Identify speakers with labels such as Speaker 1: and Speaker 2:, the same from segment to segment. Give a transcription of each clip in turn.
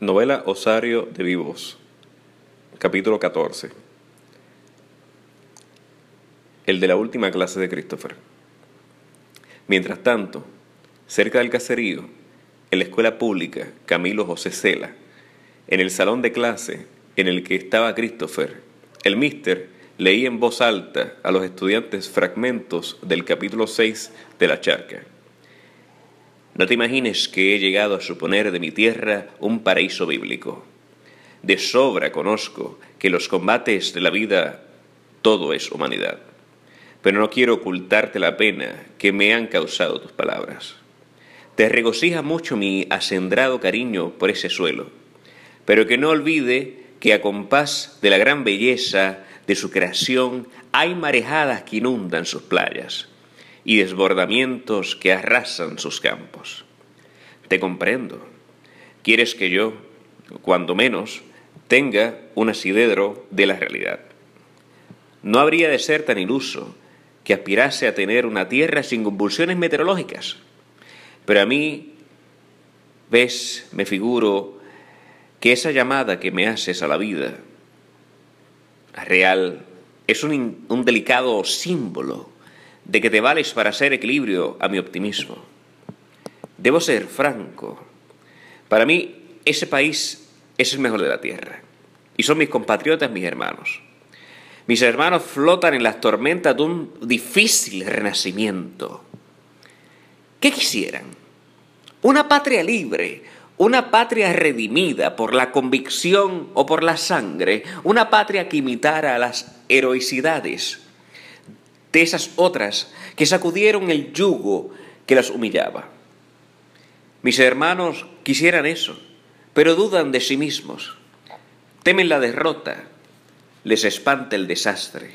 Speaker 1: Novela Osario de Vivos, capítulo 14. El de la última clase de Christopher. Mientras tanto, cerca del caserío, en la escuela pública Camilo José Cela, en el salón de clase en el que estaba Christopher, el mister leía en voz alta a los estudiantes fragmentos del capítulo 6 de La Charca. No te imagines que he llegado a suponer de mi tierra un paraíso bíblico. De sobra conozco que los combates de la vida todo es humanidad. Pero no quiero ocultarte la pena que me han causado tus palabras. Te regocija mucho mi acendrado cariño por ese suelo, pero que no olvide que a compás de la gran belleza de su creación hay marejadas que inundan sus playas y desbordamientos que arrasan sus campos. Te comprendo. Quieres que yo, cuando menos, tenga un asidero de la realidad. No habría de ser tan iluso que aspirase a tener una tierra sin convulsiones meteorológicas. Pero a mí, ves, me figuro que esa llamada que me haces a la vida real es un, un delicado símbolo de que te vales para hacer equilibrio a mi optimismo. Debo ser franco. Para mí, ese país es el mejor de la tierra. Y son mis compatriotas, mis hermanos. Mis hermanos flotan en las tormentas de un difícil renacimiento. ¿Qué quisieran? Una patria libre, una patria redimida por la convicción o por la sangre, una patria que imitara las heroicidades de esas otras que sacudieron el yugo que las humillaba. Mis hermanos quisieran eso, pero dudan de sí mismos, temen la derrota, les espanta el desastre.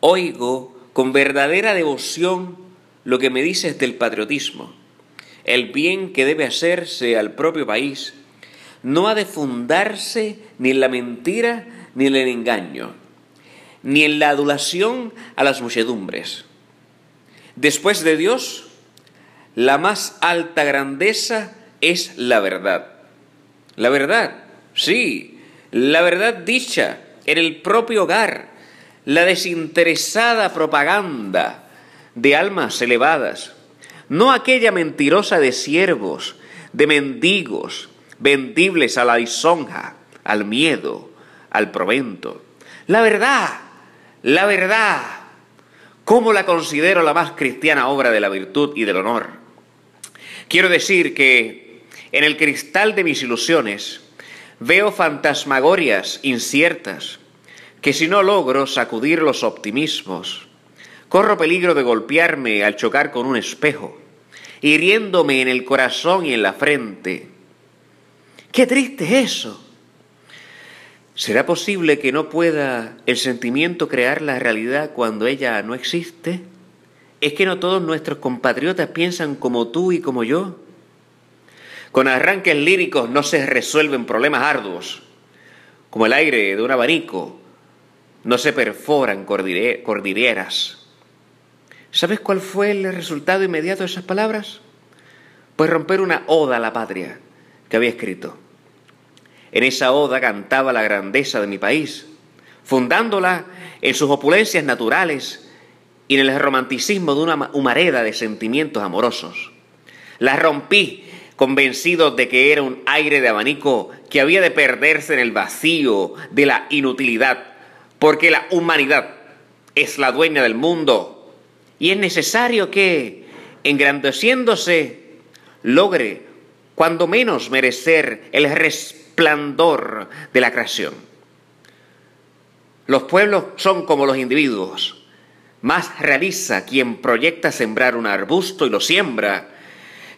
Speaker 1: Oigo con verdadera devoción lo que me dices del patriotismo, el bien que debe hacerse al propio país, no ha de fundarse ni en la mentira ni en el engaño ni en la adulación a las muchedumbres. Después de Dios, la más alta grandeza es la verdad. La verdad, sí, la verdad dicha en el propio hogar, la desinteresada propaganda de almas elevadas, no aquella mentirosa de siervos, de mendigos, vendibles a la lisonja, al miedo, al provento. La verdad, la verdad, ¿cómo la considero la más cristiana obra de la virtud y del honor? Quiero decir que en el cristal de mis ilusiones veo fantasmagorias inciertas, que si no logro sacudir los optimismos, corro peligro de golpearme al chocar con un espejo, hiriéndome en el corazón y en la frente. ¡Qué triste es eso! ¿Será posible que no pueda el sentimiento crear la realidad cuando ella no existe? ¿Es que no todos nuestros compatriotas piensan como tú y como yo? Con arranques líricos no se resuelven problemas arduos, como el aire de un abanico, no se perforan cordilleras. ¿Sabes cuál fue el resultado inmediato de esas palabras? Pues romper una oda a la patria que había escrito. En esa oda cantaba la grandeza de mi país, fundándola en sus opulencias naturales y en el romanticismo de una humareda de sentimientos amorosos. La rompí convencido de que era un aire de abanico que había de perderse en el vacío de la inutilidad, porque la humanidad es la dueña del mundo y es necesario que, engrandeciéndose, logre cuando menos merecer el respeto de la creación. Los pueblos son como los individuos. Más realiza quien proyecta sembrar un arbusto y lo siembra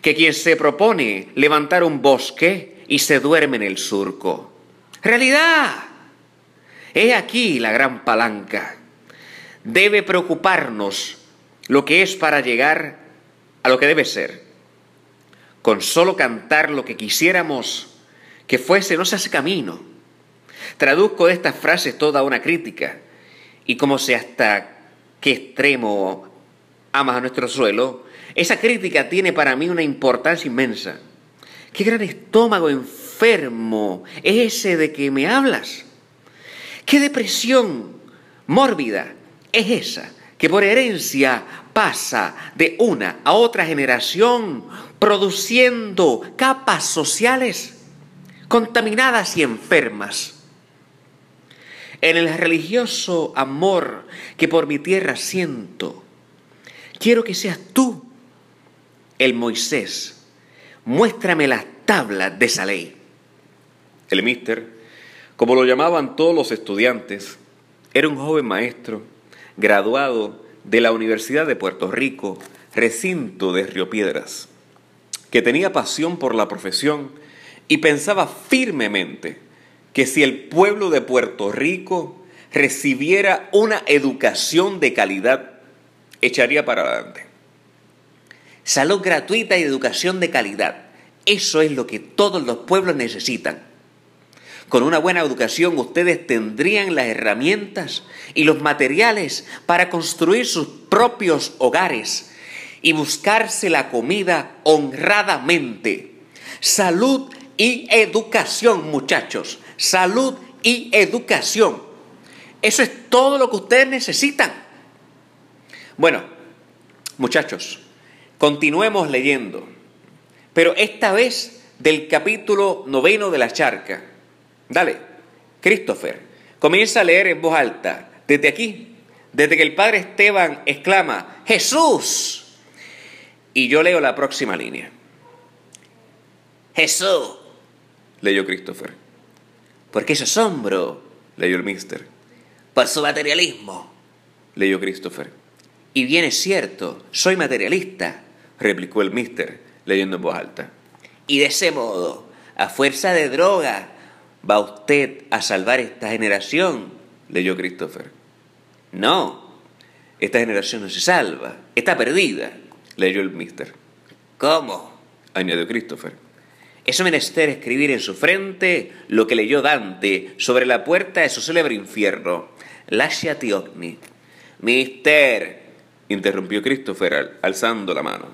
Speaker 1: que quien se propone levantar un bosque y se duerme en el surco. Realidad. He aquí la gran palanca. Debe preocuparnos lo que es para llegar a lo que debe ser. Con solo cantar lo que quisiéramos que fuese no se hace camino. Traduzco de estas frases toda una crítica y como sé hasta qué extremo amas a nuestro suelo, esa crítica tiene para mí una importancia inmensa. Qué gran estómago enfermo enfermo es ese de que me hablas? ¿Qué depresión mórbida es esa que por herencia pasa de una a otra generación produciendo capas sociales contaminadas y enfermas? En el religioso amor que por mi tierra siento, quiero que seas tú el Moisés. Muéstrame las tablas de esa ley. El mister, como lo llamaban todos los estudiantes, era un joven maestro, graduado de la Universidad de Puerto Rico, recinto de Río Piedras, que tenía pasión por la profesión y pensaba firmemente que si el pueblo de Puerto Rico recibiera una educación de calidad, echaría para adelante. Salud gratuita y educación de calidad. Eso es lo que todos los pueblos necesitan. Con una buena educación ustedes tendrían las herramientas y los materiales para construir sus propios hogares y buscarse la comida honradamente. Salud y educación, muchachos salud y educación. Eso es todo lo que ustedes necesitan. Bueno, muchachos, continuemos leyendo, pero esta vez del capítulo noveno de la charca. Dale, Christopher, comienza a leer en voz alta, desde aquí, desde que el padre Esteban exclama, Jesús. Y yo leo la próxima línea. Jesús, leyó Christopher. ¿Por qué ese asombro? leyó el mister. Por su materialismo, leyó Christopher. Y bien es cierto, soy materialista, replicó el mister, leyendo en voz alta. Y de ese modo, a fuerza de droga, va usted a salvar esta generación, leyó Christopher. No, esta generación no se salva, está perdida, leyó el mister. ¿Cómo? añadió Christopher. Es menester escribir en su frente lo que leyó Dante sobre la puerta de su célebre infierno, Lasciati ogni. Mister, interrumpió Christopher alzando la mano.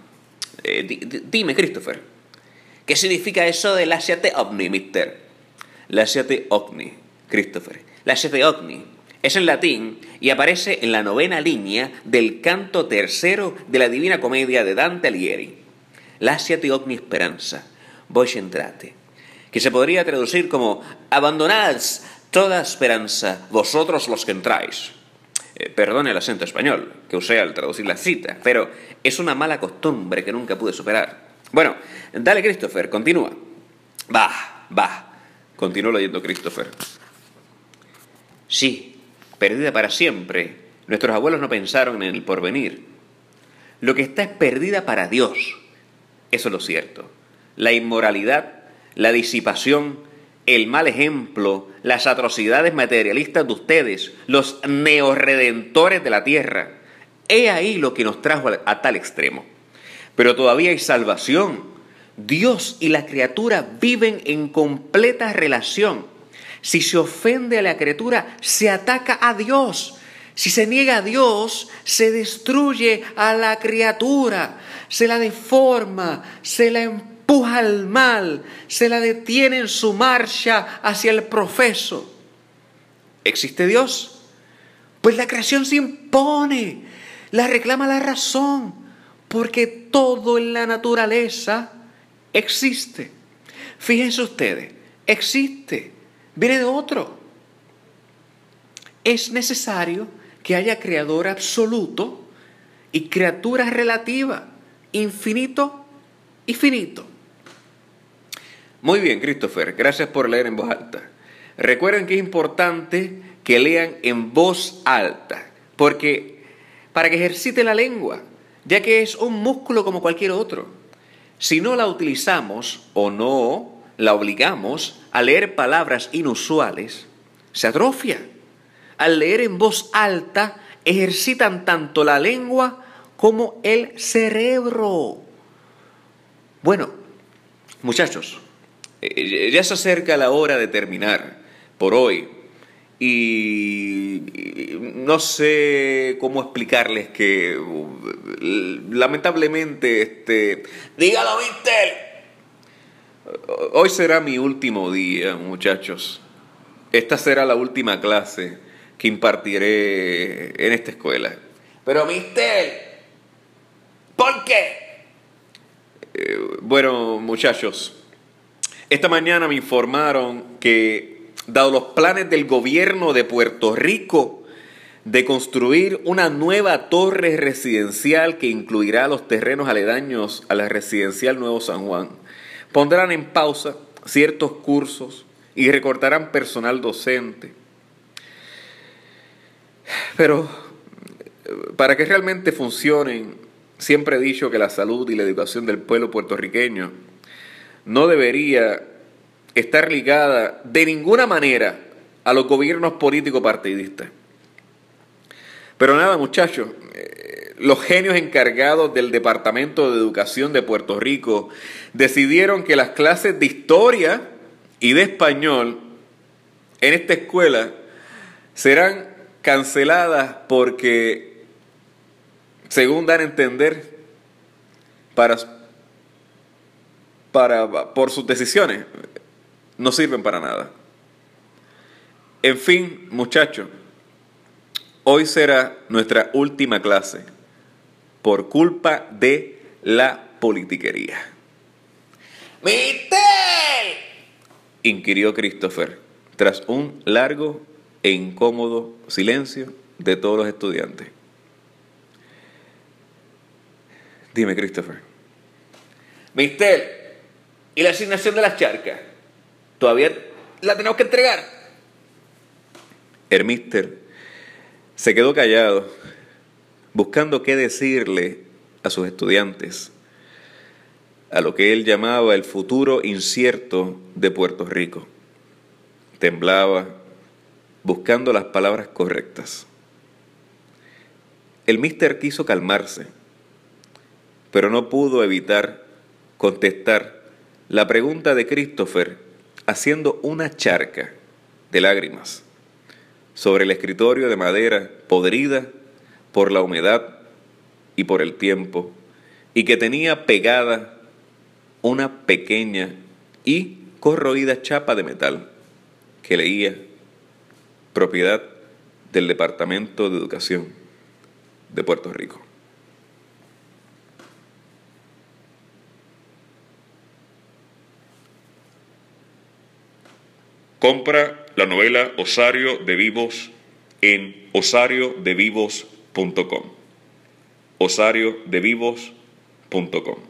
Speaker 1: Eh, dime, Christopher, ¿qué significa eso de Lasciate ogni, mister? Lasciate ogni, Christopher. Lasciate ogni es en latín y aparece en la novena línea del canto tercero de la Divina Comedia de Dante Alighieri. Lasciate ogni speranza voy entrate, que se podría traducir como abandonad toda esperanza, vosotros los que entráis. Eh, perdone el acento español que usé al traducir la cita, pero es una mala costumbre que nunca pude superar. Bueno, dale Christopher, continúa. Va, va, continuó leyendo Christopher. Sí, perdida para siempre. Nuestros abuelos no pensaron en el porvenir. Lo que está es perdida para Dios. Eso es lo cierto la inmoralidad, la disipación, el mal ejemplo, las atrocidades materialistas de ustedes, los neorredentores de la tierra. He ahí lo que nos trajo a tal extremo. Pero todavía hay salvación. Dios y la criatura viven en completa relación. Si se ofende a la criatura, se ataca a Dios. Si se niega a Dios, se destruye a la criatura, se la deforma, se la empuja al mal, se la detiene en su marcha hacia el profeso. ¿Existe Dios? Pues la creación se impone, la reclama la razón, porque todo en la naturaleza existe. Fíjense ustedes, existe, viene de otro. Es necesario que haya creador absoluto y criatura relativa, infinito y finito. Muy bien, Christopher, gracias por leer en voz alta. Recuerden que es importante que lean en voz alta, porque para que ejercite la lengua, ya que es un músculo como cualquier otro. Si no la utilizamos o no la obligamos a leer palabras inusuales, se atrofia. Al leer en voz alta, ejercitan tanto la lengua como el cerebro. Bueno, muchachos, ya se acerca la hora de terminar por hoy. Y no sé cómo explicarles que lamentablemente este dígalo Víctor hoy será mi último día, muchachos. Esta será la última clase que impartiré en esta escuela. Pero, mister, ¿por qué? Eh, bueno, muchachos, esta mañana me informaron que, dado los planes del gobierno de Puerto Rico de construir una nueva torre residencial que incluirá los terrenos aledaños a la residencial Nuevo San Juan, pondrán en pausa ciertos cursos y recortarán personal docente. Pero para que realmente funcionen, siempre he dicho que la salud y la educación del pueblo puertorriqueño no debería estar ligada de ninguna manera a los gobiernos políticos partidistas. Pero nada, muchachos, eh, los genios encargados del Departamento de Educación de Puerto Rico decidieron que las clases de historia y de español en esta escuela serán canceladas porque, según dan a entender, para, para, por sus decisiones, no sirven para nada. En fin, muchachos, hoy será nuestra última clase por culpa de la politiquería. ¡Mister! inquirió Christopher tras un largo e incómodo silencio de todos los estudiantes. Dime, Christopher. Mister, ¿y la asignación de las charcas? ¿Todavía la tenemos que entregar? El mister se quedó callado, buscando qué decirle a sus estudiantes, a lo que él llamaba el futuro incierto de Puerto Rico. Temblaba, buscando las palabras correctas. El mister quiso calmarse, pero no pudo evitar contestar la pregunta de Christopher haciendo una charca de lágrimas sobre el escritorio de madera podrida por la humedad y por el tiempo, y que tenía pegada una pequeña y corroída chapa de metal que leía propiedad del Departamento de Educación de Puerto Rico. Compra la novela Osario de Vivos en osariodevivos.com. osariodevivos.com.